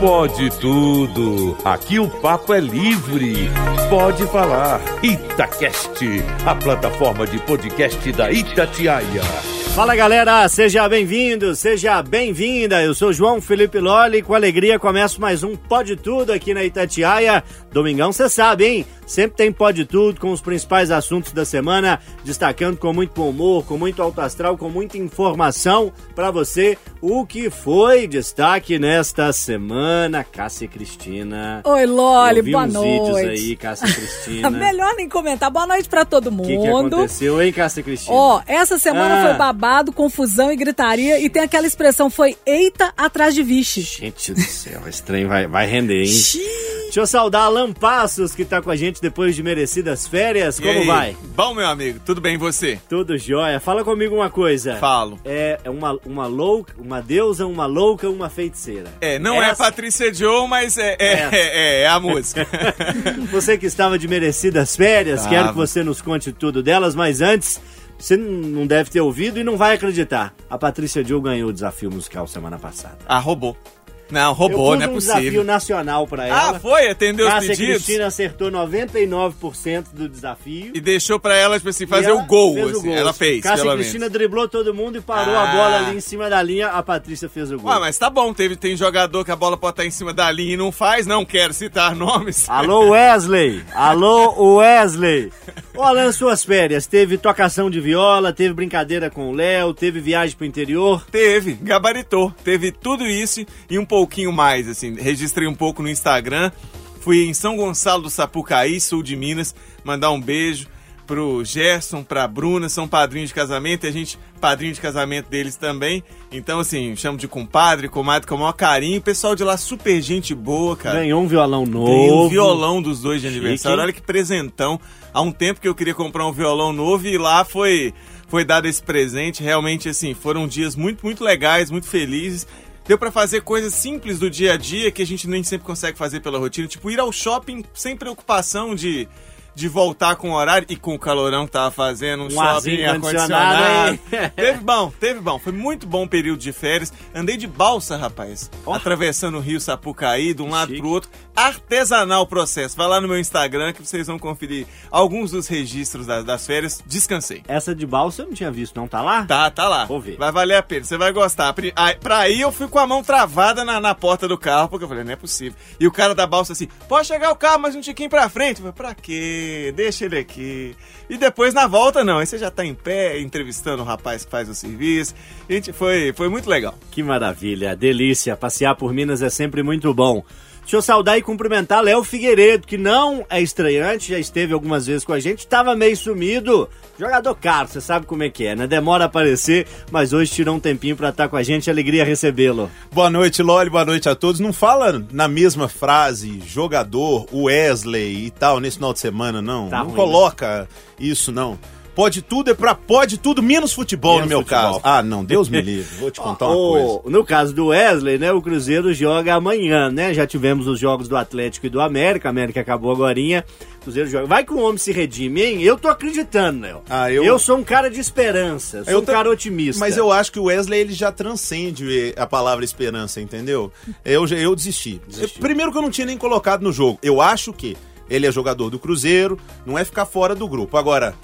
Pode tudo. Aqui o papo é livre. Pode falar. Itacast, a plataforma de podcast da Itatiaia. Fala galera, seja bem-vindo, seja bem-vinda. Eu sou João Felipe Loli, com alegria começo mais um Pode Tudo aqui na Itatiaia. Domingão, você sabe, hein? Sempre tem Pode Tudo com os principais assuntos da semana, destacando com muito bom humor, com muito alto astral, com muita informação para você o que foi destaque nesta semana. Cássia Cristina. Oi, Loli, boa uns noite. vídeos aí, Cássia Cristina. Melhor nem comentar. Boa noite pra todo O mundo. que, que aconteceu, hein, Cássia Cristina? Ó, essa semana Ah. foi babado, confusão e gritaria. E tem aquela expressão, foi eita atrás de vixe. Gente do céu, esse trem vai, vai render, hein? Xiii. Deixa eu saudar Alan Passos, que tá com a gente depois de merecidas férias. E Como aí? vai? Bom, meu amigo, tudo bem e você? Tudo jóia. Fala comigo uma coisa. Falo. É, é uma, uma louca, uma deusa, uma louca, uma feiticeira. É, não é Essa- Patrícia Joe, mas é, é, é, é, é a música. Você que estava de merecidas férias, Tava. quero que você nos conte tudo delas, mas antes, você não deve ter ouvido e não vai acreditar. A Patrícia Joe ganhou o desafio musical semana passada. ah, roubou. Não, roubou, não é um desafio possível. nacional pra ela. Ah, foi? Atendeu os Cássia pedidos? Cristina acertou 99% do desafio. E deixou pra ela, tipo assim, fazer o gol. fez o assim. Ela fez, Cássia pelo Cristina menos. driblou todo mundo e parou a Ah. bola ali em cima da linha. A Patrícia fez o gol. Ah, mas tá bom, teve, tem jogador que a bola pode estar em cima da linha e não faz, não quero citar nomes. Alô Wesley! Alô Wesley! Ô Alan, suas férias, teve tocação de viola, teve brincadeira com o Léo, teve viagem pro interior. Teve, gabaritou. Teve tudo isso e um pouquinho mais, assim. Registrei um pouco no Instagram. Fui em São Gonçalo do Sapucaí, sul de Minas, mandar um beijo pro Gerson, pra Bruna, são padrinhos de casamento, e a gente, padrinho de casamento deles também. Então, assim, chamo de compadre, comadre com o maior carinho. O pessoal de lá, super gente boa, cara. Ganhou um violão novo. Ganhei um violão dos dois de aniversário. Olha que presentão. Há um tempo que eu queria comprar um violão novo e lá foi, foi dado esse presente. Realmente, assim, foram dias muito, muito legais, muito felizes. Deu pra fazer coisas simples do dia a dia que a gente nem sempre consegue fazer pela rotina. Tipo, ir ao shopping sem preocupação de, de voltar com o horário e com o calorão que tava fazendo. Um, Um shopping ar-condicionado. teve bom, teve bom. Foi muito bom o período de férias. Andei de balsa, rapaz. Ó. Atravessando o rio Sapucaí, de um lado Chique. pro outro. Artesanal o processo. Vai lá no meu Instagram que vocês vão conferir alguns dos registros das, das férias. Descansei. Essa de balsa eu não tinha visto, não. Tá lá? Tá, tá lá. Vou ver. Vai valer a pena, você vai gostar. Pra aí eu fui com a mão travada na, na porta do carro, porque eu falei, não é possível. E o cara da balsa assim, pode chegar o carro mais um tiquinho pra frente. Eu falei, pra quê? Deixa ele aqui. E depois na volta não, aí você já tá em pé, entrevistando o rapaz que faz o serviço. Gente, foi, foi muito legal. Que maravilha, delícia. Passear por Minas é sempre muito bom. Deixa eu saudar e cumprimentar Léo Figueiredo, que não é estreante, já esteve algumas vezes com a gente, estava meio sumido. Jogador caro, você sabe como é que é, né? Demora a aparecer, mas hoje tirou um tempinho pra estar com a gente, alegria recebê-lo. Boa noite, Loli, boa noite a todos. Não fala na mesma frase jogador, Wesley e tal nesse final de semana, não. Tá não ruim, coloca isso, não. Pode tudo é pra pode tudo, menos futebol Menos no meu futebol. caso. Ah, não, Deus me livre. Vou te contar uma coisa. No caso do Wesley, né? O Cruzeiro joga amanhã, né? Já tivemos os jogos do Atlético e do América. A América acabou agorinha. O Cruzeiro joga. Vai que o homem se redime, hein? Eu tô acreditando, Léo. Ah, eu- sou um cara de esperança. eu Sou Eu um ta- cara otimista. Mas eu acho que o Wesley ele já transcende a palavra esperança, entendeu? Eu, eu desisti. Primeiro que eu não tinha nem colocado no jogo. Eu acho que ele é jogador do Cruzeiro, não é ficar fora do grupo. Agora,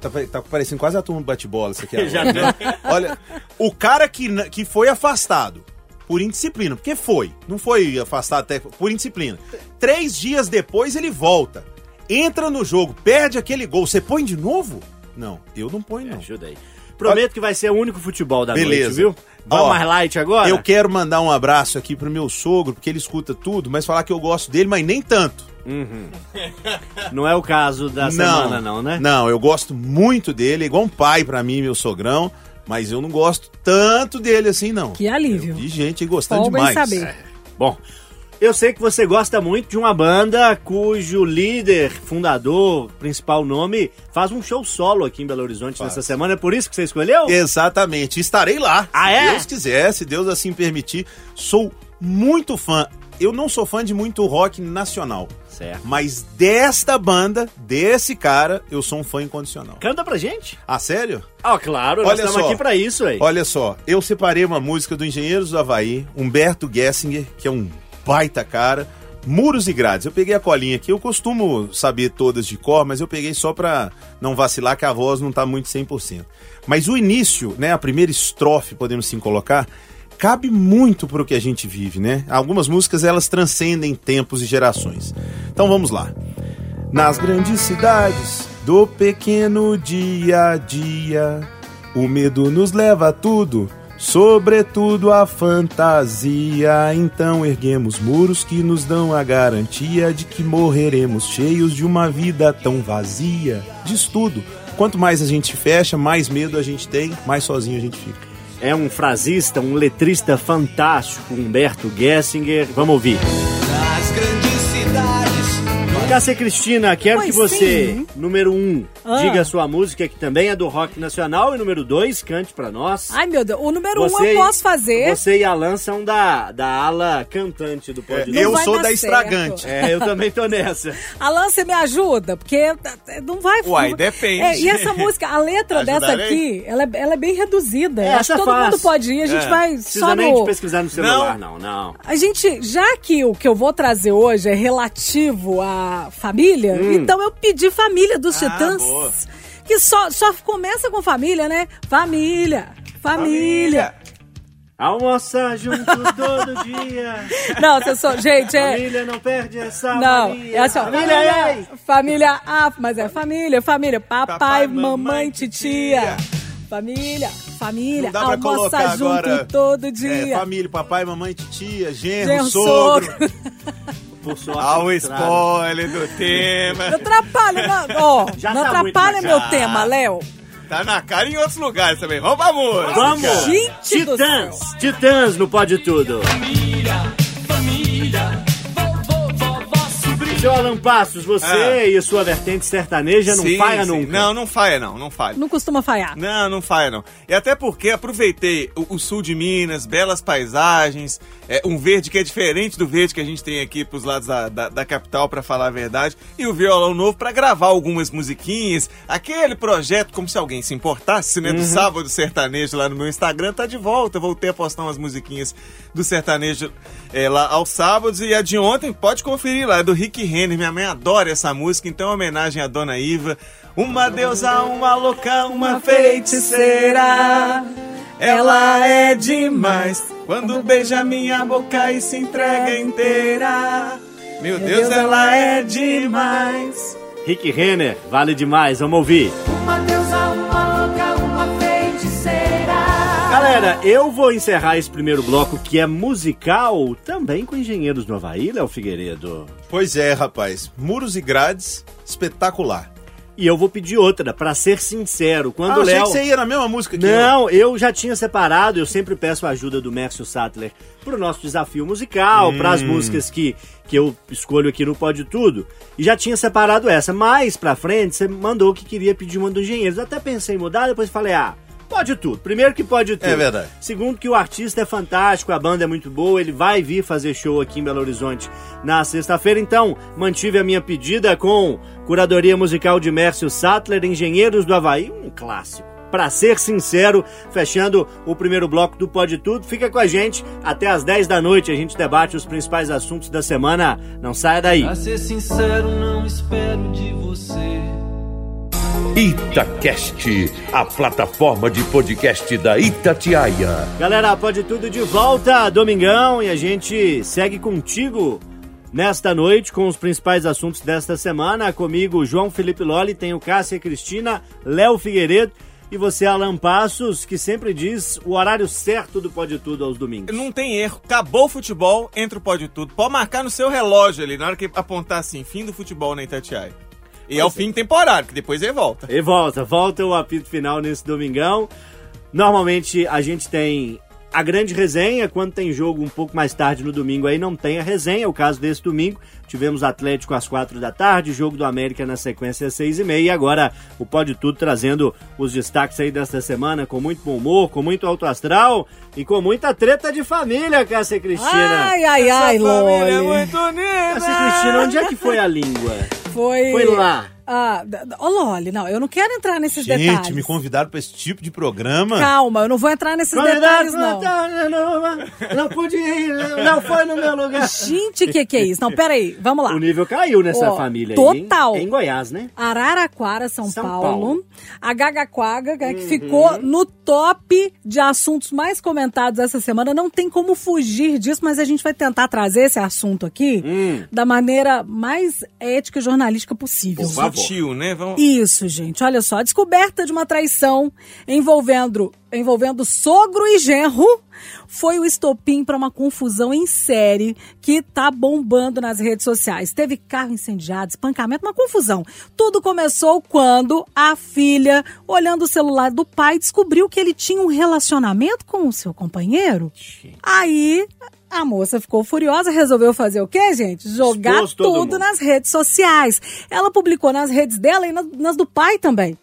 tá, tá parecendo quase a turma do bate-bola isso aqui. agora. Já Olha, o cara que, que foi afastado por indisciplina, porque foi, não foi afastado até por indisciplina. Três dias depois ele volta, entra no jogo, perde aquele gol, você põe de novo? Não, eu não ponho não. Ajuda aí. Prometo que vai ser o único futebol da Beleza. noite, viu? Vamos Ó, mais light agora? Eu quero mandar um abraço aqui pro meu sogro, porque ele escuta tudo, mas falar que eu gosto dele, mas nem tanto. Não é o caso da semana, não, né? Não, eu gosto muito dele, é igual um pai pra mim, meu sogrão, mas eu não gosto tanto dele assim, não. Que alívio. Vi gente gostando Folga em demais. saber. Bom, eu sei que você gosta muito de uma banda cujo líder, fundador, principal nome, faz um show solo aqui em Belo Horizonte Faz. nessa semana. É por isso que você escolheu? Exatamente, estarei lá. Ah, se é? Deus quiser, se Deus assim permitir. Sou muito fã. Eu não sou fã de muito rock nacional, Certo. mas desta banda, desse cara, eu sou um fã incondicional. Canta pra gente. Ah, sério? Ah, claro, nós Olha estamos só. aqui pra isso aí. Olha só, eu separei uma música do Engenheiros do Havaí, Humberto Gessinger, que é um baita cara. Muros e grades. Eu peguei a colinha aqui, eu costumo saber todas de cor, mas eu peguei só pra não vacilar que a voz não tá muito 100%. Mas o início, né, a primeira estrofe, podemos sim colocar, cabe muito pro que a gente vive, né? Algumas músicas elas transcendem tempos e gerações. Então vamos lá. Nas grandes cidades do pequeno dia a dia, o medo nos leva a tudo, sobretudo a fantasia. Então erguemos muros que nos dão a garantia de que morreremos cheios de uma vida tão vazia. Diz tudo. Quanto mais a gente fecha, mais medo a gente tem, mais sozinho a gente fica. É um frasista, um letrista fantástico, Humberto Gessinger. Vamos ouvir. Cássia Cristina, quero Pois que você, sim. número um, Ah. diga a sua música, que também é do rock nacional, e número dois, cante pra nós. Ai, meu Deus. O número um Você- eu posso fazer. Você e Alan são da, da ala cantante do Pode Não eu sou da certo. estragante. É, eu também tô nessa. Alan, você me ajuda? Porque não vai... Uai, depende. É, e essa música, a letra dessa aqui, ela, é- ela é bem reduzida. É, Acho que é todo mundo pode ir, a gente É. vai Precisa só nem no... de pesquisar no celular, não, não. A gente, já que o que eu vou trazer hoje é relativo família, Hum. então eu pedi família dos Ah, Titãs. boa. Que só, só começa com família, né? Família, família. Almoça junto todo dia. Não, você só, gente, é. Família não perde essa Não, mania. é assim, ó, Família, família, ei! família, ah, mas é família, família, papai, Papai, mamãe, mamãe, titia. Família, família, Não dá pra almoça colocar junto agora, todo É, dia. família, papai, mamãe, titia, genro, Genro, sogro. sogro. Por sorte, Ah, o estrada. spoiler do tema. Não atrapalha, não, ó, Já não tá atrapalha meu cara. tema, Léo. Tá na cara em outros lugares também. Vamos pra música. Vamos! Gente do Titãs! Titãs no Pode Tudo. Seu Alan Passos, você Ah. e sua vertente sertaneja não Sim, falha sim. nunca. Não, não falha não, não falha. Não costuma falhar. Não, não falha não. E até porque aproveitei o, o sul de Minas, belas paisagens, é, um verde que é diferente do verde que a gente tem aqui pros lados da, da, da capital, pra falar a verdade, e o violão novo pra gravar algumas musiquinhas. Aquele projeto, como se alguém se importasse, né, do sábado sertanejo lá no meu Instagram, tá de volta. Voltei a postar umas musiquinhas do sertanejo é, lá aos sábados, e a de ontem, pode conferir lá, é do Rick Renner. Minha mãe adora essa música, então homenagem à dona Iva. Uma deusa, uma louca, uma feiticeira. Ela é demais quando beija minha boca e se entrega inteira. Meu Deus, ela é demais. Rick Renner, vale demais, vamos ouvir. Eu vou encerrar esse primeiro bloco que é musical também com Engenheiros do Havaí, Léo Figueiredo. Pois é, rapaz. Muros e grades, espetacular. E eu vou pedir outra, pra ser sincero. Quando ah, achei Léo. que você ia na mesma música que eu. Não, eu já tinha separado, eu sempre peço a ajuda do Mércio Sattler pro nosso desafio musical, Hum. pras músicas que, que eu escolho aqui no Pode Tudo. E já tinha separado essa. Mais pra frente, você mandou que queria pedir uma do Engenheiros. Eu até pensei em mudar, depois falei, ah, pode tudo. Primeiro que pode tudo. É verdade. Segundo que o artista é fantástico, a banda é muito boa, ele vai vir fazer show aqui em Belo Horizonte na sexta-feira. Então, mantive a minha pedida com curadoria musical de Mércio Sattler, Engenheiros do Havaí, um clássico. Pra ser sincero, fechando o primeiro bloco do Pode Tudo, fica com a gente até às 10 da noite. A gente debate os principais assuntos da semana. Não saia daí. Pra ser sincero, não espero de você. Itacast, a plataforma de podcast da Itatiaia. Galera, pode tudo de volta, domingão, e a gente segue contigo nesta noite com os principais assuntos desta semana. Comigo, João Felipe Loli, tenho Cássia Cristina, Léo Figueiredo e você, Alan Passos, que sempre diz o horário certo do Pode Tudo aos domingos. Não tem erro. Acabou o futebol, entra o pode tudo. Pode marcar no seu relógio ali, na hora que apontar assim, fim do futebol na Itatiaia. E é o fim temporário, que depois ele volta. E volta, volta o apito final nesse domingão. Normalmente a gente tem a grande resenha, quando tem jogo um pouco mais tarde no domingo aí não tem a resenha, é o caso desse domingo. Tivemos Atlético às quatro da tarde, jogo do América na sequência às seis e meia. E agora o Pode Tudo trazendo os destaques aí desta semana com muito bom humor, com muito alto astral e com muita treta de família, Cássia Cristina. Ai, ai, ai, Essa família é Loli. muito unida. Cássia Cristina, onde é que foi a língua? Foi. Foi lá. Ah, ô, Loli, não, eu não quero entrar nesses Gente, detalhes. me convidaram pra esse tipo de programa. Calma, eu não vou entrar nesses detalhes, não. Não, não pude ir, não foi no meu lugar. Gente, o que, que é isso? Não, peraí, vamos lá. O nível caiu nessa Ó, família aí. hein? total. É em Goiás, né? Araraquara, São, São Paulo. Paulo. Uhum. A Gaga Quaga, né, que ficou no top de assuntos mais comentados essa semana. Não tem como fugir disso, mas a gente vai tentar trazer esse assunto aqui Hum. da maneira mais ética e jornalística possível. Por favor. Sutil, né? Vamos... Isso, gente. Olha só, a descoberta de uma traição envolvendo, envolvendo sogro e genro foi o estopim para uma confusão em série que tá bombando nas redes sociais. Teve carro incendiado, espancamento, uma confusão. Tudo começou quando a filha, olhando o celular do pai, descobriu que ele tinha um relacionamento com o seu companheiro. Aí a moça ficou furiosa, resolveu fazer o quê, gente? Jogar tudo mundo. nas redes sociais. Ela publicou nas redes dela e nas do pai também.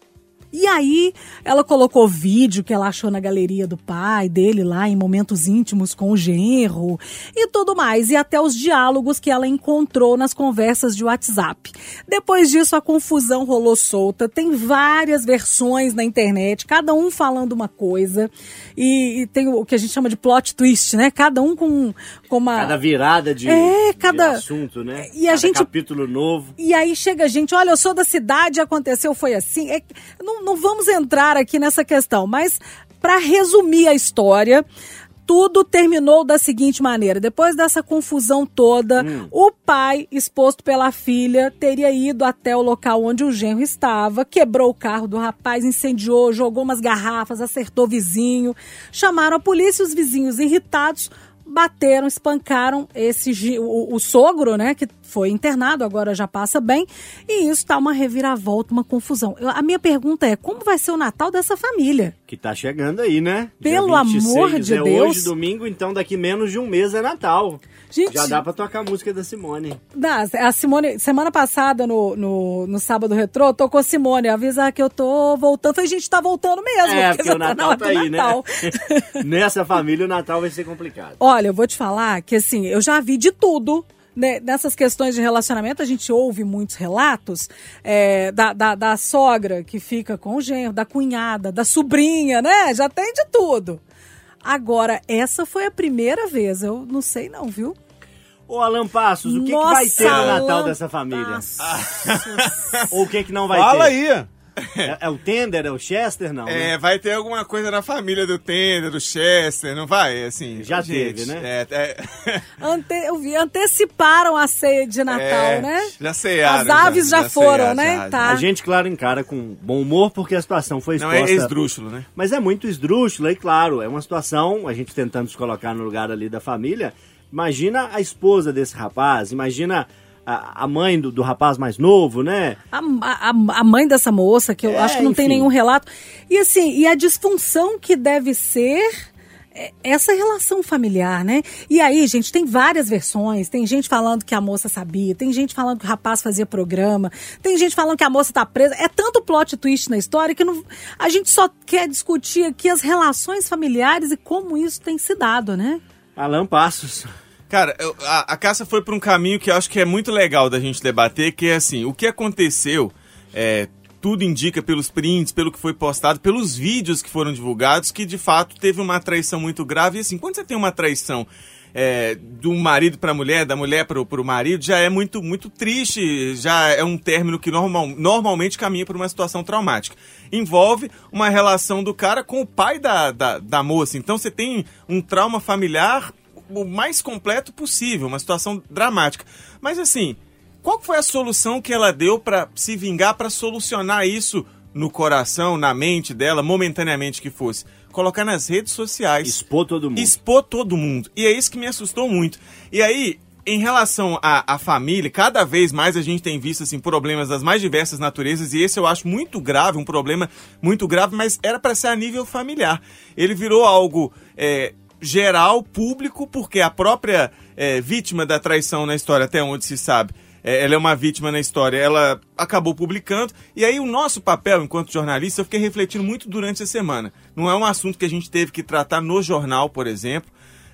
E aí, ela colocou vídeo que ela achou na galeria do pai, dele lá, em momentos íntimos com o genro e tudo mais. E até os diálogos que ela encontrou nas conversas de WhatsApp. Depois disso, a confusão rolou solta. Tem várias versões na internet, cada um falando uma coisa. E, e tem o que a gente chama de plot twist, né? Cada um com, com uma. Cada virada de, É, cada- de assunto, né? E a Cada gente- capítulo novo. E aí chega gente, olha, eu sou da cidade, aconteceu, foi assim. É- não, não vamos entrar aqui nessa questão, mas para resumir a história, tudo terminou da seguinte maneira: depois dessa confusão toda, o pai, exposto pela filha, teria ido até o local onde o genro estava, quebrou o carro do rapaz, incendiou, jogou umas garrafas, acertou o vizinho. Chamaram a polícia, os vizinhos irritados bateram, espancaram esse o, o sogro, né, que foi internado, agora já passa bem, e isso tá uma reviravolta, uma confusão. Eu- a minha pergunta é, como vai ser o Natal dessa família? Que tá chegando aí, né? Pelo Dia 26 amor de é Deus. hoje, domingo, então daqui menos de um mês é Natal. Gente, Já dá pra tocar a música da Simone. Dá, a Simone, semana passada, no, no, no sábado retrô, tocou Simone, avisar que eu tô voltando. Falei, gente, tá voltando mesmo. É, porque já o na Natal tá aí, Natal. né? Nessa família, o Natal vai ser complicado. Olha, eu vou te falar que assim, eu já vi de tudo. Né, Nessas questões de relacionamento, a gente ouve muitos relatos é, da, da, da sogra que fica com o genro, da cunhada, da sobrinha, né? Já tem de tudo. Agora, essa foi a primeira vez, eu não sei não, viu? Ô, Alan Passos, o que, que Nossa, vai ter no Natal Alan dessa família? Passos. Ou o que, que não vai Fala ter? aí. É, é o Tender, é o Chester, não? né? É, vai ter alguma coisa na família do Tender, do Chester, não vai? Assim, Já gente, teve, né? É, é, Ante, eu vi, anteciparam a ceia de Natal, é, né? Já cearam. As aves já, já foram, cearam, né? já, tá. A gente, claro, encara com bom humor porque a situação foi Não, exposta. é esdrúxulo, né? Mas é muito esdrúxula e, claro, é uma situação, a gente tentando se colocar no lugar ali da família. Imagina a esposa desse rapaz, imagina a, a mãe do, do rapaz mais novo, né? A, a, a mãe dessa moça, que eu É, acho que não tem enfim. nenhum relato. E assim, e a disfunção que deve ser é, essa relação familiar, né? E aí, gente, tem várias versões. Tem gente falando que a moça sabia, tem gente falando que o rapaz fazia programa, tem gente falando que a moça tá presa. É tanto plot twist na história que não, a gente só quer discutir aqui as relações familiares e como isso tem se dado, né? Alan Passos. Cara, eu- a, a Cássia foi por um caminho que eu acho que é muito legal da gente debater, que é assim, o que aconteceu, é, tudo indica pelos prints, pelo que foi postado, pelos vídeos que foram divulgados, que de fato teve uma traição muito grave. E assim, quando você tem uma traição é, do marido para a mulher, da mulher para o marido, já é muito, muito triste, já é um término que normal, normalmente caminha para uma situação traumática. Envolve uma relação do cara com o pai da, da, da moça. Então você tem um trauma familiar o mais completo possível, uma situação dramática. Mas assim, qual foi a solução que ela deu para se vingar, para solucionar isso no coração, na mente dela, momentaneamente que fosse? Colocar nas redes sociais Expor todo mundo. expor todo mundo. E é isso que me assustou muito. E aí, em relação à, à família, cada vez mais a gente tem visto assim, problemas das mais diversas naturezas, e esse eu acho muito grave, um problema muito grave, mas era para ser a nível familiar. Ele virou algo é, geral, público, porque a própria é, vítima da traição na história, até onde se sabe, é, ela é uma vítima na história, ela acabou publicando. E aí o nosso papel enquanto jornalista, eu fiquei refletindo muito durante a semana. Não é um assunto que a gente teve que tratar no jornal, por exemplo.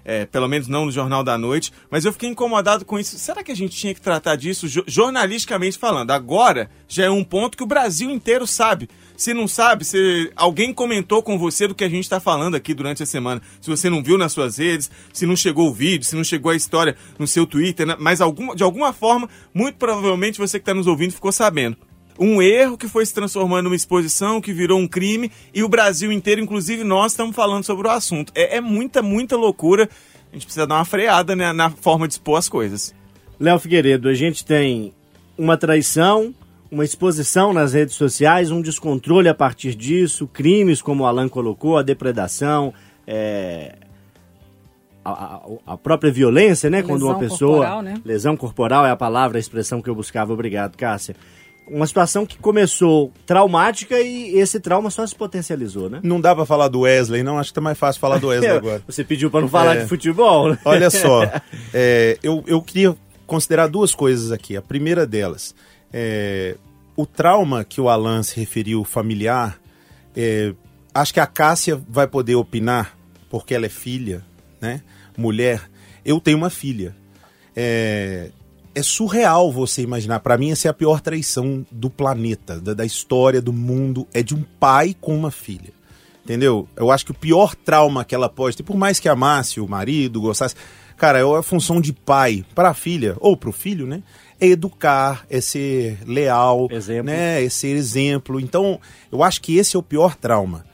é, pelo menos não no Jornal da Noite, mas eu fiquei incomodado com isso. Será que a gente tinha que tratar disso jo- jornalisticamente falando? Agora já é um ponto que o Brasil inteiro sabe. Se não sabe, se alguém comentou com você do que a gente está falando aqui durante a semana, se você não viu nas suas redes, se não chegou o vídeo, se não chegou a história no seu Twitter, né? mas alguma, de alguma forma, muito provavelmente você que está nos ouvindo ficou sabendo. Um erro que foi se transformando numa exposição, que virou um crime, e o Brasil inteiro, inclusive nós, estamos falando sobre o assunto. É, é muita, muita loucura. A gente precisa dar uma freada né, na forma de expor as coisas. Léo Figueiredo, a gente tem uma traição, uma exposição nas redes sociais, um descontrole a partir disso, crimes, como o Alan colocou, a depredação, é, a, a- a própria violência, né? Quando uma Lesão pessoa. corporal, né? Lesão corporal é a palavra, a expressão que eu buscava. Obrigado, Cássia. Uma situação que começou traumática e esse trauma só se potencializou, né? Não dá pra falar do Wesley, não? Acho que tá mais fácil falar do Wesley agora. Você pediu para não falar É. de futebol, né? Olha só, é, eu, eu queria considerar duas coisas aqui. A primeira delas, é, o trauma que o Alan se referiu familiar, é, acho que a Cássia vai poder opinar, porque ela é filha, né? Mulher. Eu tenho uma filha. É, é surreal você imaginar. Pra mim, essa é a pior traição do planeta, da, da história do mundo. É de um pai com uma filha. Entendeu? Eu acho que o pior trauma que ela pode ter, por mais que amasse o marido, gostasse. Cara, é a função de pai para a filha, ou para o filho, né? É educar, é ser leal, Exemplo. né? É ser exemplo. Então, eu acho que esse é o pior trauma.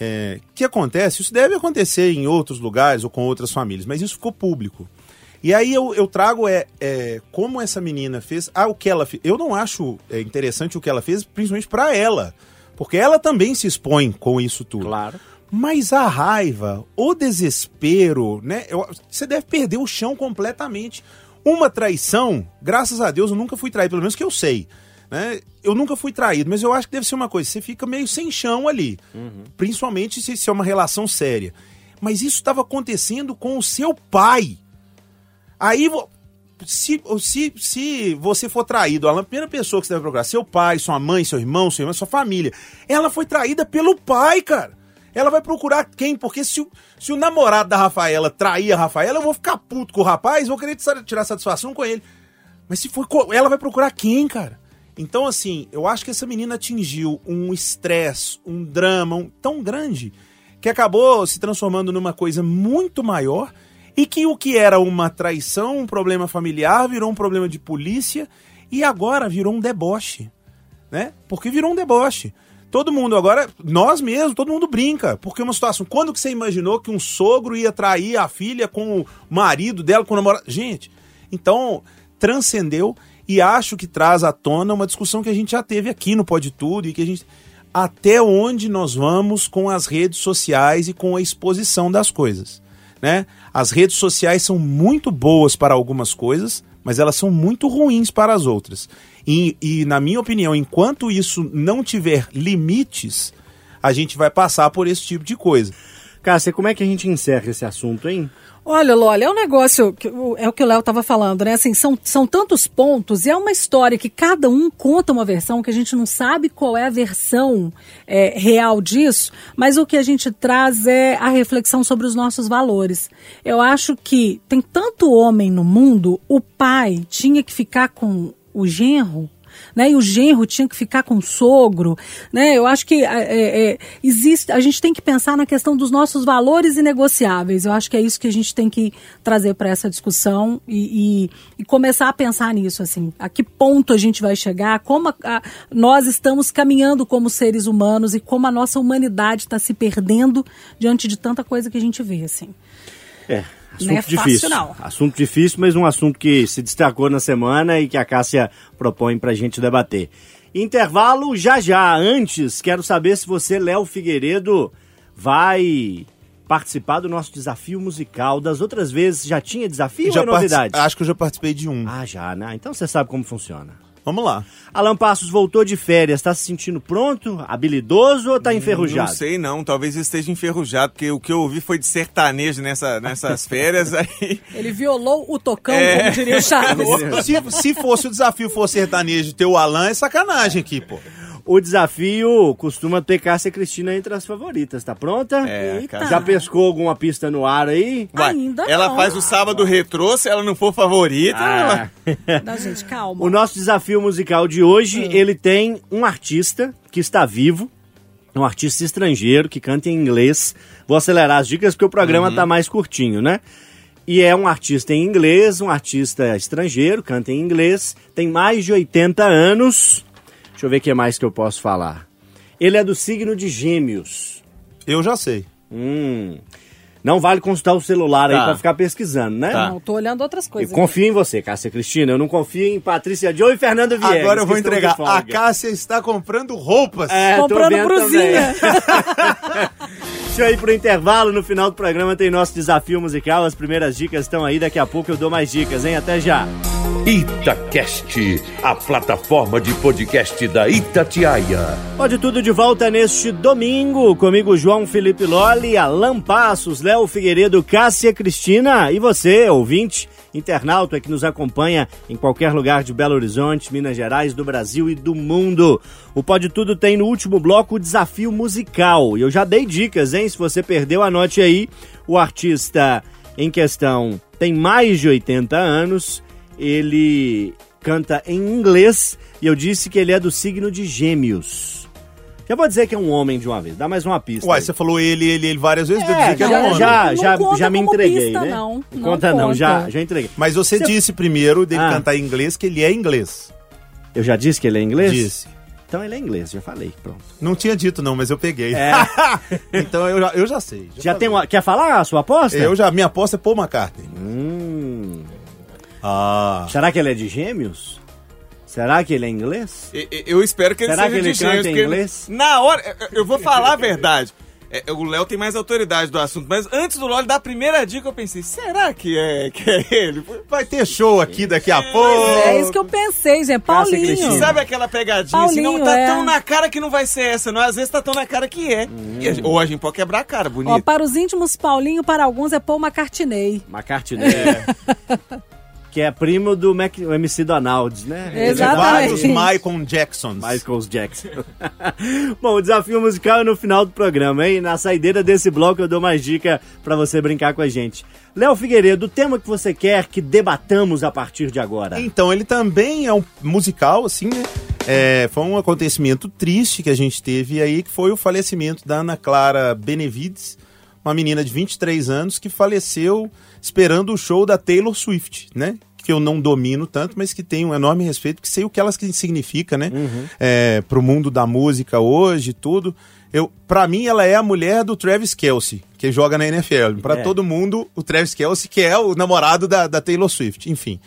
É, que acontece? Isso deve acontecer em outros lugares ou com outras famílias, mas isso ficou público. E aí eu, eu trago é, é, como essa menina fez, ah, o que ela fez. Eu não acho é, interessante o que ela fez, principalmente para ela, porque ela também se expõe com isso tudo. Claro. Mas a raiva, o desespero, né? eu- você deve perder o chão completamente. Uma traição, graças a Deus, eu nunca fui traído, pelo menos que eu sei. Né? Eu nunca fui traído, mas eu acho que deve ser uma coisa. Você fica meio sem chão ali. Principalmente se, se é uma relação séria. Mas isso estava acontecendo com o seu pai. Aí, se, se, se você for traído, a primeira pessoa que você deve procurar, seu pai, sua mãe, seu irmão, sua irmã, sua família, ela foi traída pelo pai, cara. Ela vai procurar quem? Porque se o, se o namorado da Rafaela trair a Rafaela, eu vou ficar puto com o rapaz, vou querer tirar- satisfação com ele. Mas se for. Ela vai procurar quem, cara? Então, assim, eu acho que essa menina atingiu um estresse, um drama um- tão grande que acabou se transformando numa coisa muito maior e que o que era uma traição, um problema familiar, virou um problema de polícia e agora virou um deboche, né? Porque virou um deboche. Todo mundo agora, nós mesmos, todo mundo brinca. Porque é uma situação. Quando que você imaginou que um sogro ia trair a filha com o marido dela, com o namorado? Gente, então transcendeu e acho que traz à tona uma discussão que a gente já teve aqui no Pode Tudo e que a gente. Até onde nós vamos com as redes sociais e com a exposição das coisas. Né? As redes sociais são muito boas para algumas coisas, mas elas são muito ruins para as outras. E, e, na minha opinião, enquanto isso não tiver limites, a gente vai passar por esse tipo de coisa. Cássia, como é que a gente encerra esse assunto, hein? Olha, Loli, é um negócio, que, o- é o que o Léo estava falando, né? Assim, são, são tantos pontos e é uma história que cada um conta uma versão que a gente não sabe qual é a versão é, real disso, mas o que a gente traz é a reflexão sobre os nossos valores. Eu acho que tem tanto homem no mundo, o pai tinha que ficar com o genro né? E o genro tinha que ficar com o sogro, né? Eu acho que é, é, existe, a gente tem que pensar na questão dos nossos valores inegociáveis. Eu acho que é isso que a gente tem que trazer para essa discussão e, e, e começar a pensar nisso, assim, a que ponto a gente vai chegar, como a, a, nós estamos caminhando como seres humanos e como a nossa humanidade está se perdendo diante de tanta coisa que a gente vê, assim. É, assunto Não é fácil, difícil. não. Assunto difícil, mas um assunto que se destacou na semana e que a Cássia propõe pra gente debater. Intervalo já já. Antes, quero saber se você, Léo Figueiredo, vai participar do nosso desafio musical. Das outras vezes já tinha desafio ou é novidade? Acho que eu já participei de um. Ah, já, né? Então você sabe como funciona. Vamos lá. Alan Passos voltou de férias, tá se sentindo pronto, habilidoso ou tá enferrujado? Não sei não, talvez eu esteja enferrujado, porque o que eu ouvi foi de sertanejo nessa, nessas férias, aí... Ele violou o tocão, É. como diria o Chaves. se, se fosse o desafio fosse sertanejo ter o Alan, é sacanagem aqui, pô. O desafio costuma ter Cássia Cristina entre as favoritas. Tá pronta? É, Eita. Já pescou alguma pista no ar aí? Uai, Ainda ela não. faz o sábado retrô, se ela não for favorita, ela... Ah. Não, gente, calma. O nosso desafio musical de hoje, ele tem um artista que está vivo, um artista estrangeiro que canta em inglês. Vou acelerar as dicas porque o programa tá mais curtinho, né? E é um artista em inglês, um artista estrangeiro, canta em inglês, tem mais de 80 anos. Deixa eu ver o que mais que eu posso falar. Ele é do signo de Gêmeos. Eu já sei. Hum. Não vale consultar o celular aí Tá. pra ficar pesquisando, né? Tá. Não, tô olhando outras Eu coisas. confio em você, Cássia Cristina. Eu não confio em Patrícia Joe e Fernando Viegas. Agora eu vou entregar. A. Cássia está comprando roupas. É, Comprando brusinha. Deixa ir pro intervalo. No final do programa tem nosso desafio musical. As primeiras dicas estão aí. Daqui a pouco eu dou mais dicas, hein? Até já. Itacast, a plataforma de podcast da Itatiaia. Pode tudo de volta neste domingo. Comigo, João Felipe Loli, Alan Passos, Léo Figueiredo, Cássia Cristina e você, ouvinte, internauta que nos acompanha em qualquer lugar de Belo Horizonte, Minas Gerais, do Brasil e do mundo. O Pode Tudo tem no último bloco o desafio musical. E eu já dei dicas, hein? Se você perdeu, anote aí. O artista em questão tem mais de 80 anos. Ele canta em inglês e eu disse que ele é do signo de Gêmeos. Já vou dizer que é um homem de uma vez. Dá mais uma pista. Uai, aí. você falou ele, ele, ele várias vezes, É, dizer que um já, homem. já, Não já, conta já me como entreguei, pista, né? não. Não conta não, conta. já, já entreguei. Mas você Você- disse primeiro dele Ah. cantar em inglês que ele é inglês. Eu já disse que ele é inglês? Disse. Então ele é inglês, já falei, pronto. Não tinha dito não, mas eu peguei. É. então eu já, eu já sei. Já falei. tem uma... Quer falar a sua aposta? Eu já, minha aposta é Paul McCartney. Hum, Ah. será que ele é de Gêmeos? Será que ele é inglês? Eu espero que ele Será seja que ele de canta em inglês? Na hora, eu- vou falar a verdade. É, o Léo tem mais autoridade do assunto, mas antes do Loli dar a primeira dica, eu pensei, será que é, que é ele? Vai ter show aqui daqui a pouco. É isso que eu pensei, gente. Paulinho. Cristina. Sabe aquela pegadinha assim? Não, Paulinho, tá é. tão na cara que não vai ser essa, não. Às vezes tá tão na cara que é. E a ou a gente pode quebrar a cara, bonito. Ó, para os íntimos, Paulinho, para alguns é Paul McCartney. McCartney. que é primo do Mac, o MC Donald, né? Tem Exatamente. Vários Michael Jacksons. Michael Jackson. Bom, o desafio musical é no final do programa, hein? Na saideira desse bloco eu dou mais dica pra você brincar com a gente. Léo Figueiredo, o tema que você quer que debatamos a partir de agora? Então, ele também é um musical, assim, né? É, foi um acontecimento triste que a gente teve aí, que foi o falecimento da Ana Clara Benevides, uma menina de 23 anos que faleceu esperando o show da Taylor Swift, né? Que eu não domino tanto, mas que tenho um enorme respeito, que sei o que ela significa, né? É, pro mundo da música hoje e tudo. Eu, pra mim, ela é a mulher do Travis Kelsey, que joga na NFL. Pra É. todo mundo, o Travis Kelsey, que é o namorado da, da Taylor Swift. Enfim.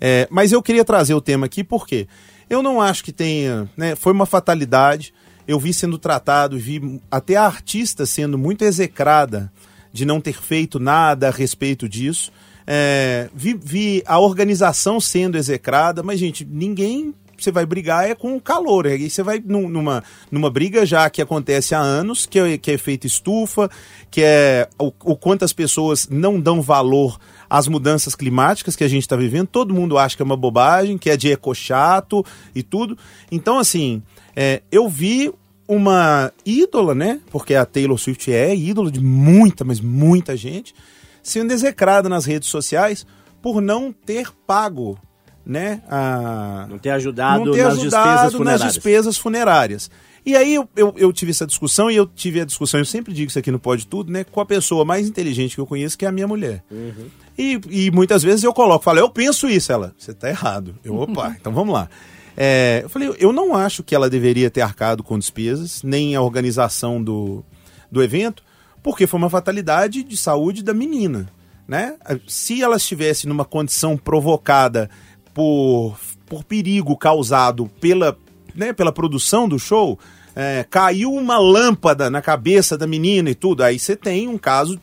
É, mas eu queria trazer o tema aqui porque eu não acho que tenha. Né, foi uma fatalidade. Eu vi sendo tratado, vi até a artista sendo muito execrada de não ter feito nada a respeito disso. É, vi, vi a organização sendo execrada, mas, gente, ninguém. Você vai brigar é com calor. Aí você vai num- numa, numa briga já que acontece há anos, que é, que é efeito estufa, que é o, o quanto as pessoas não dão valor às mudanças climáticas que a gente está vivendo. Todo mundo acha que é uma bobagem, que é de ecochato e tudo. Então, assim, é, eu vi uma ídola, né? Porque a Taylor Swift é ídola de muita, mas muita gente, sendo execrada nas redes sociais por não ter pago, né? A, Não ter ajudado não ter nas despesas ajudado nas funerárias. despesas funerárias. E aí eu, eu, eu tive essa discussão e eu tive a discussão, eu sempre digo isso aqui no Pode Tudo, né? Com a pessoa mais inteligente que eu conheço, que é a minha mulher. Uhum. E, e muitas vezes eu coloco, falo, eu penso isso. Ela, você tá errado. Eu, opa, então vamos lá. É, eu falei, eu não acho que ela deveria ter arcado com despesas, nem a organização do, do evento, porque foi uma fatalidade de saúde da menina. Né? Se ela estivesse numa condição provocada por, por perigo causado pela, né, pela produção do show, é, caiu uma lâmpada na cabeça da menina e tudo, aí você tem um caso.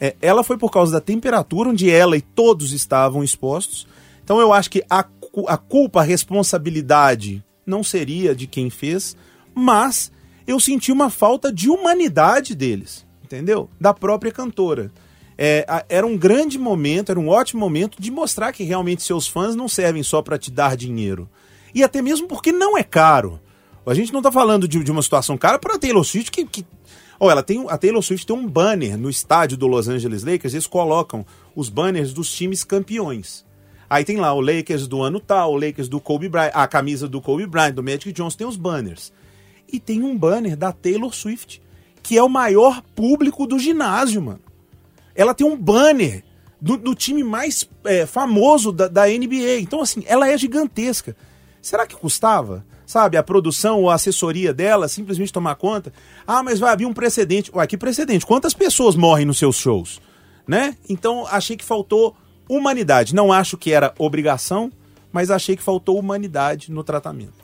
é, ela foi por causa da temperatura onde ela e todos estavam expostos. Então eu acho que a, a culpa, a responsabilidade não seria de quem fez, mas eu senti uma falta de humanidade deles, entendeu? Da própria cantora. É, era um grande momento, era um ótimo momento de mostrar que realmente seus fãs não servem só para te dar dinheiro. E até mesmo porque não é caro. A gente não tá falando de, de uma situação cara para Taylor Swift que, que Oh, ela tem, a Taylor Swift tem um banner no estádio do Los Angeles Lakers, eles colocam os banners dos times campeões. Aí tem lá o Lakers do ano tal, o Lakers do Kobe Bryant, a camisa do Kobe Bryant, do Magic Johnson, tem os banners. E tem um banner da Taylor Swift, que é o maior público do ginásio, mano. Ela tem um banner do, do time mais é, famoso da, da NBA. Então, assim, ela é gigantesca. Será que custava? Sabe, a produção ou a assessoria dela simplesmente tomar conta? Ah, mas vai abrir um precedente. Ué, que precedente? Quantas pessoas morrem nos seus shows? Né? Então, achei que faltou humanidade. Não acho que era obrigação, mas achei que faltou humanidade no tratamento.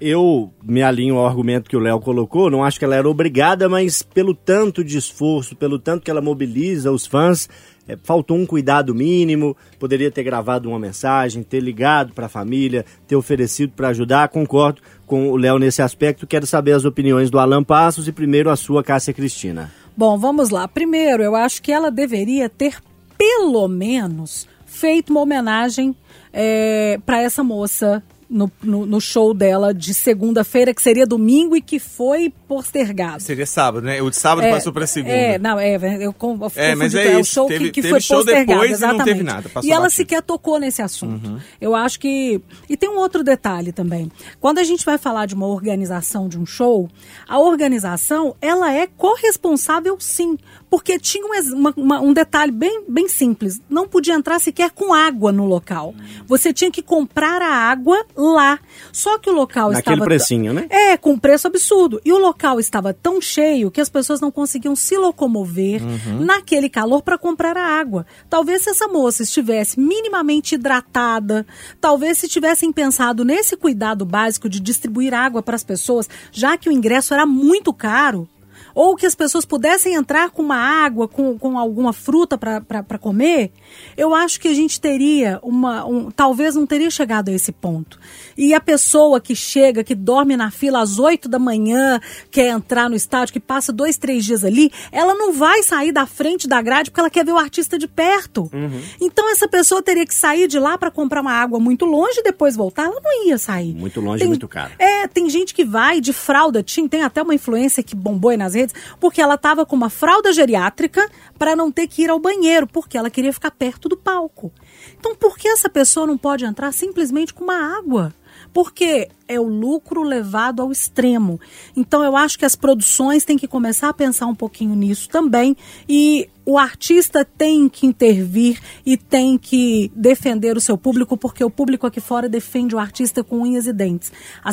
Eu me alinho ao argumento que o Léo colocou, não acho que ela era obrigada, mas pelo tanto de esforço, pelo tanto que ela mobiliza os fãs, é, faltou um cuidado mínimo, poderia ter gravado uma mensagem, ter ligado para a família, ter oferecido para ajudar. Concordo com o Léo nesse aspecto. Quero saber as opiniões do Alan Passos e primeiro a sua, Cássia Cristina. Bom, vamos lá. Primeiro, eu acho que ela deveria ter, pelo menos, feito uma homenagem é, para essa moça no, no, no, show dela de segunda-feira, que seria domingo e que foi postergado. Seria sábado, né? O de sábado é, passou para segunda. É, não, é, eu, eu é, mas é, é isso. o show teve, que, que teve foi show postergado, depois exatamente. E, não teve nada, e ela batido. sequer tocou nesse assunto. Uhum. Eu acho que. E tem um outro detalhe também. Quando a gente vai falar de uma organização de um show, a organização ela é corresponsável sim. Porque tinha uma, uma, um detalhe bem, bem simples. Não podia entrar sequer com água no local. Você tinha que comprar a água lá. Só que o local Naquele estava. precinho, né? É, com preço absurdo. E o local estava tão cheio que as pessoas não conseguiam se locomover Uhum. naquele calor para comprar a água. Talvez se essa moça estivesse minimamente hidratada, talvez se tivessem pensado nesse cuidado básico de distribuir água para as pessoas, já que o ingresso era muito caro. Ou que as pessoas pudessem entrar com uma água, com, com alguma fruta para comer, eu acho que a gente teria uma. Um, talvez não teria chegado a esse ponto. E a pessoa que chega, que dorme na fila às 8 da manhã, quer entrar no estádio, que passa dois, três dias ali, ela não vai sair da frente da grade porque ela quer ver o artista de perto. Uhum. Então essa pessoa teria que sair de lá para comprar uma água muito longe e depois voltar. Ela não ia sair. Muito longe e Tem- muito caro. É, tem gente que vai de fralda, tinha, tem até uma influência que bombou aí nas redes, porque ela tava com uma fralda geriátrica para não ter que ir ao banheiro, porque ela queria ficar perto do palco. Então, por que essa pessoa não pode entrar simplesmente com uma água? Porque é o lucro levado ao extremo. Então, eu acho que as produções têm que começar a pensar um pouquinho nisso também. E o artista tem que intervir e tem que defender o seu público, porque o público aqui fora defende o artista com unhas e dentes.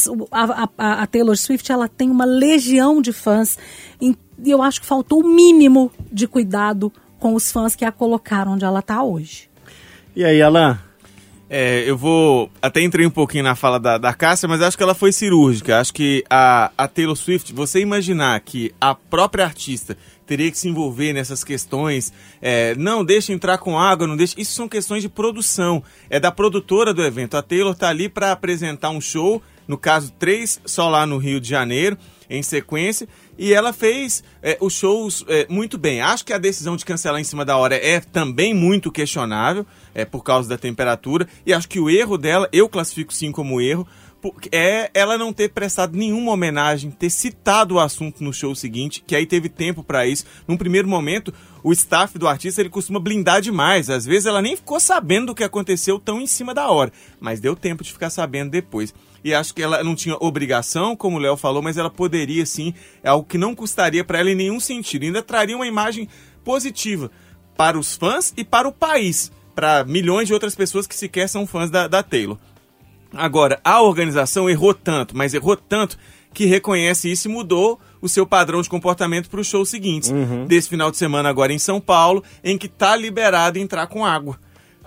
O- A, a- a Taylor Swift ela tem uma legião de fãs e e eu acho que faltou o mínimo de cuidado com os fãs que a colocaram onde ela está hoje. E aí, Alan? É, eu vou. Até entrei um pouquinho na fala da, da Cássia, mas acho que ela foi cirúrgica. Acho que a, a Taylor Swift, você imaginar que a própria artista teria que se envolver nessas questões, é, não deixa entrar com água, não deixa. Isso são questões de produção. É da produtora do evento. A Taylor tá ali para apresentar um show, no caso, três só lá no Rio de Janeiro, em sequência. E ela fez é, os shows é, muito bem. Acho que a decisão de cancelar em cima da hora é também muito questionável, é por causa da temperatura. E acho que o erro dela, eu classifico sim como erro, é ela não ter prestado nenhuma homenagem, ter citado o assunto no show seguinte, que aí teve tempo para isso. Num primeiro momento, o staff do artista ele costuma blindar demais. Às vezes ela nem ficou sabendo do que aconteceu tão em cima da hora, mas deu tempo de ficar sabendo depois. E acho que ela não tinha obrigação, como o Léo falou, mas ela poderia sim, é algo que não custaria para ela em nenhum sentido. Ainda traria uma imagem positiva para os fãs e para o país, para milhões de outras pessoas que sequer são fãs da, da Taylor. Agora, a organização errou tanto, mas errou tanto que reconhece isso e mudou o seu padrão de comportamento para os shows seguintes. Desse final de semana agora em São Paulo, em que tá liberado entrar com água.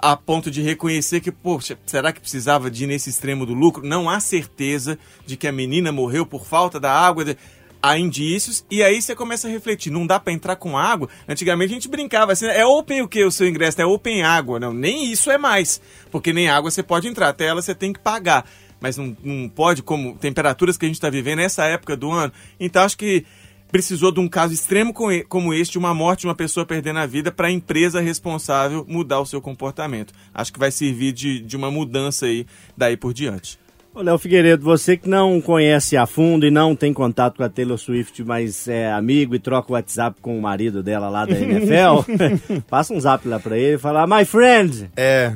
A ponto de reconhecer que, poxa, será que precisava de ir nesse extremo do lucro? Não há certeza de que a menina morreu por falta da água. de- Há indícios, e aí você começa a refletir, não dá para entrar com água? Antigamente a gente brincava assim, é open o que o seu ingresso? É open água. Não, nem isso é mais, porque nem água você pode entrar, até ela você tem que pagar. Mas não, não pode, como temperaturas que a gente está vivendo nessa época do ano. Então acho que precisou de um caso extremo co- como este, uma morte de uma pessoa perdendo a vida, para a empresa responsável mudar o seu comportamento. Acho que vai servir de, de uma mudança aí daí por diante. Ô, Léo Figueiredo, você que não conhece a fundo e não tem contato com a Taylor Swift, mas é amigo e troca o WhatsApp com o marido dela lá da NFL, passa um zap lá pra ele e fala, my friend, É.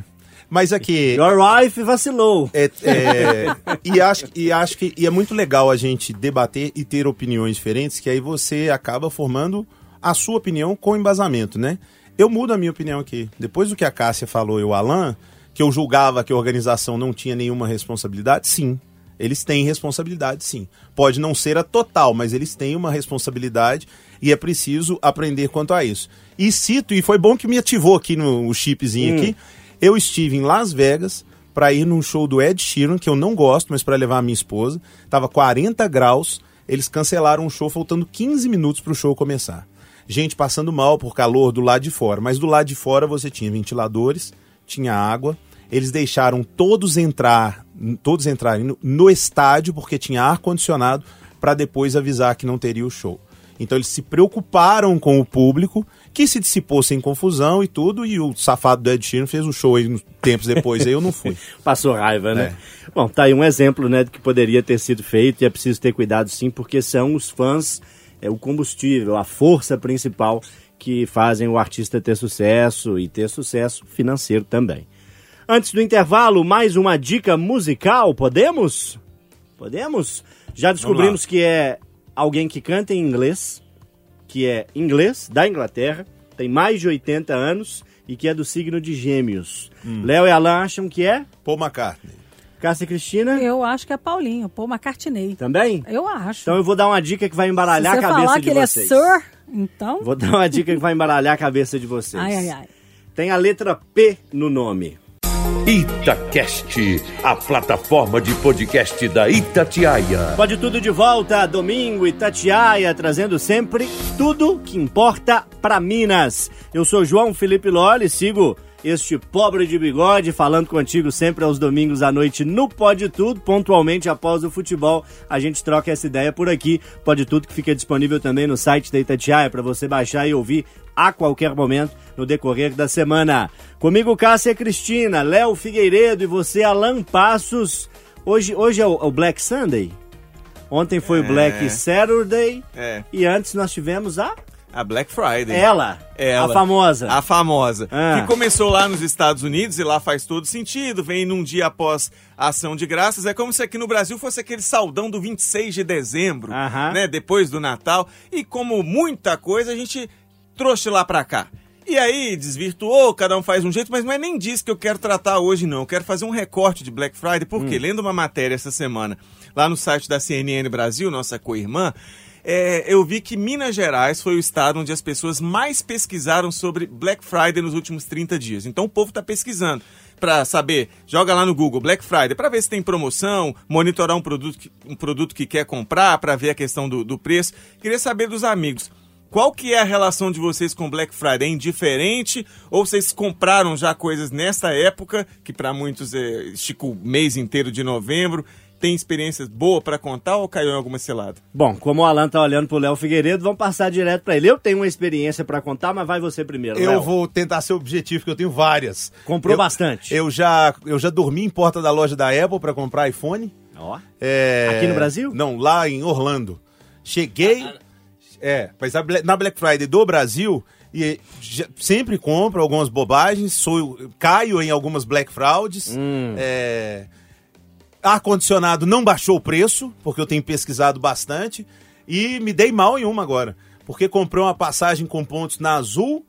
Mas aqui. your wife vacilou. É, é, e, acho, e acho que e é muito legal a gente debater e ter opiniões diferentes, que aí você acaba formando a sua opinião com embasamento, né? Eu mudo a minha opinião aqui. Depois do que a Cássia falou e o Alan, que eu julgava que a organização não tinha nenhuma responsabilidade, sim. Eles têm responsabilidade, sim. Pode não ser a total, mas eles têm uma responsabilidade e é preciso aprender quanto a isso. E cito, e foi bom que me ativou aqui no chipzinho aqui, eu estive em Las Vegas para ir num show do Ed Sheeran, que eu não gosto, mas para levar a minha esposa. Tava 40 graus, eles cancelaram o show faltando 15 minutos para o show começar. Gente passando mal por calor do lado de fora, mas do lado de fora você tinha ventiladores, tinha água. Eles deixaram todos entrar, todos entrarem no, no estádio porque tinha ar condicionado para depois avisar que não teria o show. Então eles se preocuparam com o público, que se dissipou sem confusão e tudo, e o safado do Ed Sheeran fez o show aí tempos depois, aí eu não fui. Passou raiva, né? Bom, tá aí um exemplo, né, do que poderia ter sido feito e é preciso ter cuidado sim, porque são os fãs, é o combustível, a força principal que fazem o artista ter sucesso e ter sucesso financeiro também. Antes do intervalo, mais uma dica musical, podemos? Podemos? Já descobrimos que é alguém que canta em inglês, que é inglês, da Inglaterra, tem mais de 80 anos e que é do signo de gêmeos. Léo e Alan acham que é? Paul McCartney. Cássia e Cristina? Eu acho que é Paulinho, Paul McCartney. Também? Eu acho. Então eu vou dar uma dica que vai embaralhar você a cabeça falar de que ele vocês. é Sir, então... Vou dar uma dica que vai embaralhar a cabeça de vocês. Ai, ai, ai. Tem a letra P no nome. Itacast, a plataforma de podcast da Itatiaia. Pode tudo de volta, domingo, Itatiaia, trazendo sempre tudo que importa para Minas. Eu sou João Felipe Loli, sigo este pobre de bigode, falando contigo sempre aos domingos à noite no Pode Tudo, pontualmente após o futebol. A gente troca essa ideia por aqui. Pode Tudo que fica disponível também no site da Itatiaia para você baixar e ouvir a qualquer momento no decorrer da semana. Comigo, Cássia Cristina, Léo Figueiredo e você, Alan Passos. Hoje, hoje é o, é o Black Sunday? Ontem foi o É. Black Saturday É. e antes nós tivemos a A Black Friday. ela, Ela. a famosa. A famosa. Ah. Que começou lá nos Estados Unidos e lá faz todo sentido. Vem num dia após a ação de graças. É como se aqui no Brasil fosse aquele saldão do 26 de dezembro, Aham. né? Depois do Natal. E como muita coisa, a gente trouxe lá pra cá. E aí, desvirtuou, cada um faz um jeito, mas não é nem disso que eu quero tratar hoje, não. Eu quero fazer um recorte de Black Friday, porque lendo uma matéria essa semana lá no site da CNN Brasil, nossa co-irmã, é, eu vi que Minas Gerais foi o estado onde as pessoas mais pesquisaram sobre Black Friday nos últimos 30 dias. Então o povo está pesquisando para saber, joga lá no Google Black Friday para ver se tem promoção, monitorar um produto que, um produto que quer comprar, para ver a questão do, do preço. Queria saber dos amigos. Qual que é a relação de vocês com Black Friday? É indiferente? Ou vocês compraram já coisas nessa época, que para muitos é, estica o mês inteiro de novembro? Tem experiências boas para contar ou caiu em alguma cilada? Bom, como o Alan tá olhando pro Léo Figueiredo, vamos passar direto para ele. Eu tenho uma experiência para contar, mas vai você primeiro, Eu Léo. vou tentar ser objetivo, porque eu tenho várias. Comprou Eu- bastante. Eu já, eu já dormi em porta da loja da Apple para comprar iPhone. Ó. É, Aqui no Brasil? Não, lá em Orlando. Cheguei. É, mas na Black Friday do Brasil, e já- sempre compro algumas bobagens, sou, caio em algumas Black Frauds. Hum. É, Ar-condicionado não baixou o preço, porque eu tenho pesquisado bastante. E me dei mal em uma agora. Porque comprei uma passagem com pontos na Azul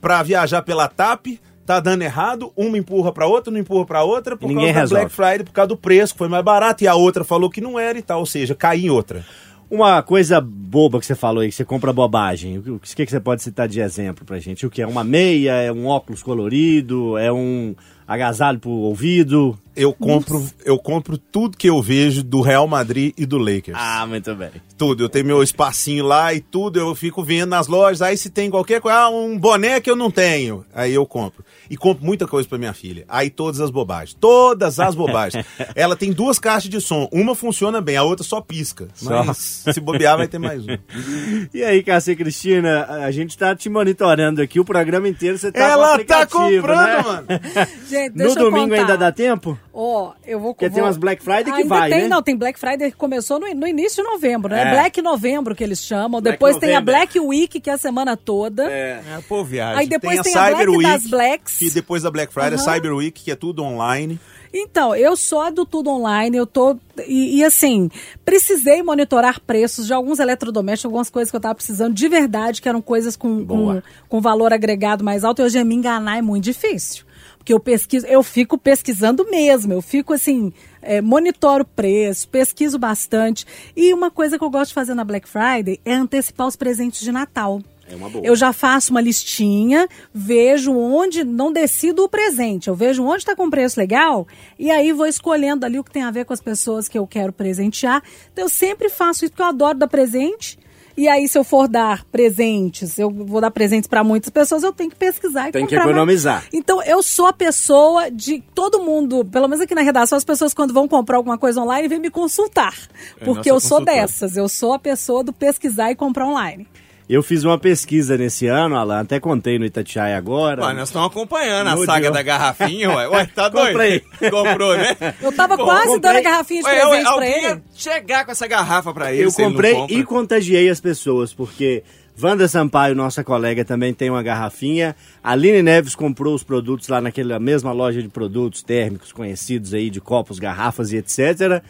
pra viajar pela TAP. Tá dando errado, uma empurra pra outra, não empurra pra outra, por ninguém causa da resolve. Black Friday, por causa do preço, que foi mais barato, e a outra falou que não era e tal, ou seja, caí em outra. Uma coisa boba que você falou aí, que você compra bobagem. O que, o que que você pode citar de exemplo pra gente? O que é uma meia, é um óculos colorido, é um agasalho pro ouvido? Eu compro, eu compro tudo que eu vejo do Real Madrid e do Lakers. Ah, muito bem. Tudo, eu tenho meu espacinho lá e tudo, eu fico vendo nas lojas, aí se tem qualquer coisa, ah, um boné que eu não tenho, aí eu compro. E compro muita coisa pra minha filha. Aí todas as bobagens, todas as bobagens. Ela tem duas caixas de som, uma funciona bem, a outra só pisca. Mas se bobear vai ter mais um. E aí, Cássia e Cristina, a gente tá te monitorando aqui o programa inteiro, você tá Ela tá comprando, né? mano. Gente, No deixa eu domingo contar. ainda dá tempo? Ó, eu vou Porque tem vou- umas Black Friday que Ainda vai, tem, né? Não, tem Black Friday que começou no, no início de novembro, né? É. Black Novembro que eles chamam. Black depois tem a November. Black Week, que é a semana toda. É. É, pô, viagem. Aí depois tem tem, a Cyber Black Week, das Blacks. que depois da Black Friday, Aham. Cyber Week, que é tudo online. Então, eu sou a do tudo online, eu tô. E, e, assim, precisei monitorar preços de alguns eletrodomésticos, algumas coisas que eu tava precisando de verdade, que eram coisas com, com, com valor agregado mais alto. E hoje me enganar é muito difícil. Porque eu pesquiso, eu fico pesquisando mesmo, eu fico assim, é, monitoro o preço, pesquiso bastante. E uma coisa que eu gosto de fazer na Black Friday é antecipar os presentes de Natal. É uma boa. Eu já faço uma listinha, vejo onde, não decido o presente, eu vejo onde está com preço legal e aí vou escolhendo ali o que tem a ver com as pessoas que eu quero presentear. Então eu sempre faço isso porque eu adoro dar presente. E aí, se eu for dar presentes, eu vou dar presentes para muitas pessoas, eu tenho que pesquisar e Tem que comprar, né? economizar. Então, eu sou a pessoa de todo mundo, pelo menos aqui na redação, as pessoas quando vão comprar alguma coisa online vêm me consultar. É, Porque eu sou consultora. dessas, eu sou a pessoa do pesquisar e comprar online. Eu fiz uma pesquisa nesse ano, Alan, até contei no Itatiaia agora. Ué, nós estamos acompanhando a saga da garrafinha, ué. Ué, tá doido? Comprei. Comprou, né? Eu tava Pô, quase comprei- dando a garrafinha de Ué, presente ué, pra alguém ele. ia chegar com essa garrafa pra ele, Eu se ele não comprei compra. e contagiei as pessoas, porque Wanda Sampaio, nossa colega, também tem uma garrafinha. A Aline Neves comprou os produtos lá naquela mesma loja de produtos térmicos conhecidos aí, de copos, garrafas e etc.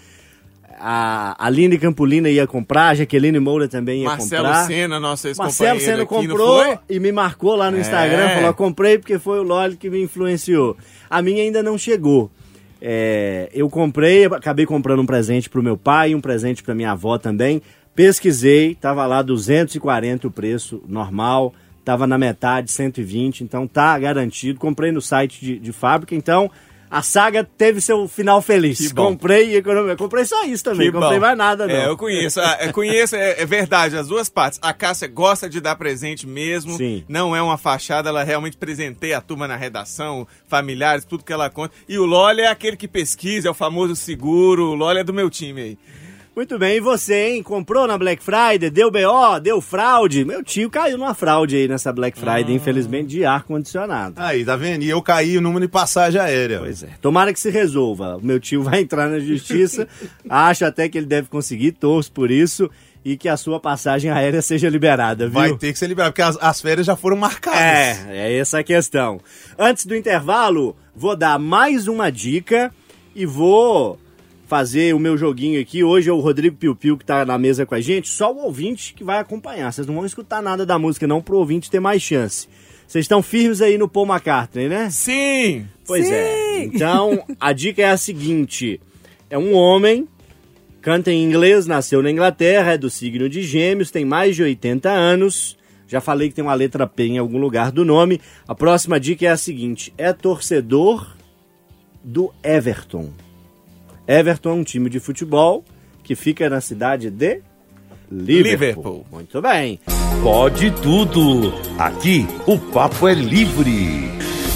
A Aline Campolina ia comprar, a Jaqueline Moura também ia Marcelo comprar. Senna, nosso ex-companheiro Marcelo Senna comprou e me marcou lá no É. Instagram, falou, comprei porque foi o Loli que me influenciou. A minha ainda não chegou. É, eu comprei, acabei comprando um presente pro meu pai e um presente pra minha avó também. Pesquisei, tava lá 240 o preço normal, tava na metade, 120, então tá garantido. Comprei no site de, de fábrica, então a saga teve seu final feliz. Comprei e economia. Comprei só isso também, Que comprei bom. mais nada não. É, eu conheço. Ah, Eu conheço, é, é verdade, as duas partes. A Cássia gosta de dar presente mesmo. Sim. Não é uma fachada, ela realmente presenteia a turma na redação, familiares, tudo que ela conta. E o Loli é aquele que pesquisa, é o famoso seguro. O Loli é do meu time aí. Muito bem, e você, hein? Comprou na Black Friday, deu BO, deu fraude? Meu tio caiu numa fraude aí nessa Black Friday, infelizmente, de ar-condicionado. Aí, tá vendo? E eu caí o número de passagem aérea. Pois é. Tomara que se resolva. O meu tio vai entrar na justiça, acho até que ele deve conseguir, torço por isso, e que a sua passagem aérea seja liberada, viu? Vai ter que ser liberado, porque as, as férias já foram marcadas. É, é essa a questão. Antes do intervalo, vou dar mais uma dica e vou fazer o meu joguinho aqui. Hoje é o Rodrigo Piu Piu que tá na mesa com a gente, só o ouvinte que vai acompanhar. Vocês não vão escutar nada da música não pro ouvinte ter mais chance. Vocês estão firmes aí no Paul McCartney, né? Sim! Pois é. Sim! Então, a dica é a seguinte: é um homem, canta em inglês, nasceu na Inglaterra, é do signo de Gêmeos, tem mais de 80 anos. Já falei que tem uma letra P em algum lugar do nome. A próxima dica é a seguinte: é torcedor do Everton. Everton é um time de futebol que fica na cidade de Liverpool. Liverpool. Muito bem. Pode tudo. Aqui o papo é livre.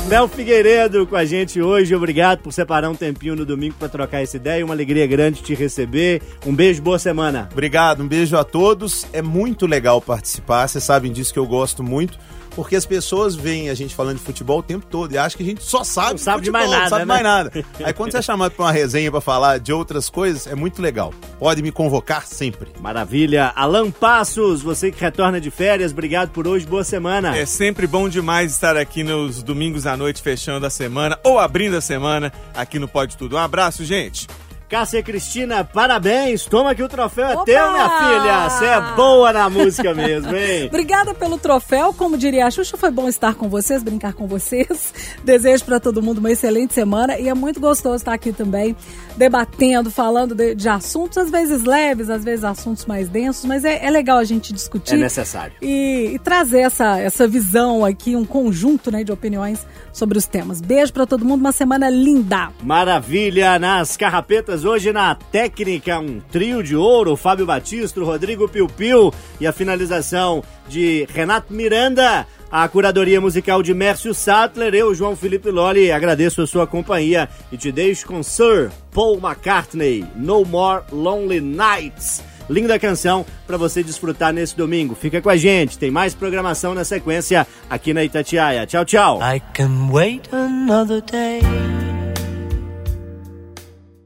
Mel Figueiredo com a gente hoje. Obrigado por separar um tempinho no domingo para trocar essa ideia. Uma alegria grande te receber. Um beijo, boa semana. Obrigado, um beijo a todos. É muito legal participar, vocês sabem disso que eu gosto muito, porque as pessoas veem a gente falando de futebol o tempo todo e acham que a gente só sabe, Não sabe de futebol, mais nada, não sabe né? mais nada. Aí quando você é chamado para uma resenha para falar de outras coisas, é muito legal. Pode me convocar sempre. Maravilha. Alan Passos, você que retorna de férias, obrigado por hoje. Boa semana. É sempre bom demais estar aqui nos domingos à noite, fechando a semana ou abrindo a semana aqui no Pode Tudo. Um abraço, gente. Cássia Cristina, parabéns. Toma que o troféu é Opa! teu, minha filha. Você é boa na música mesmo, hein? Obrigada pelo troféu. Como diria a Xuxa, foi bom estar com vocês, brincar com vocês. Desejo para todo mundo uma excelente semana e é muito gostoso estar aqui também, debatendo, falando de, de assuntos, às vezes leves, às vezes assuntos mais densos, mas é, é legal a gente discutir. É necessário. E, e trazer essa, essa visão aqui, um conjunto né, de opiniões sobre os temas. Beijo para todo mundo, uma semana linda. Maravilha nas carrapetas hoje na técnica, um trio de ouro, Fábio Batista, Rodrigo Piu Piu e a finalização de Renato Miranda, a curadoria musical de Mércio Sattler, eu, João Felipe Lolli, agradeço a sua companhia e te deixo com Sir Paul McCartney, No More Lonely Nights. Linda canção para você desfrutar nesse domingo. Fica com a gente, tem mais programação na sequência aqui na Itatiaia. Tchau, tchau. I can wait another day.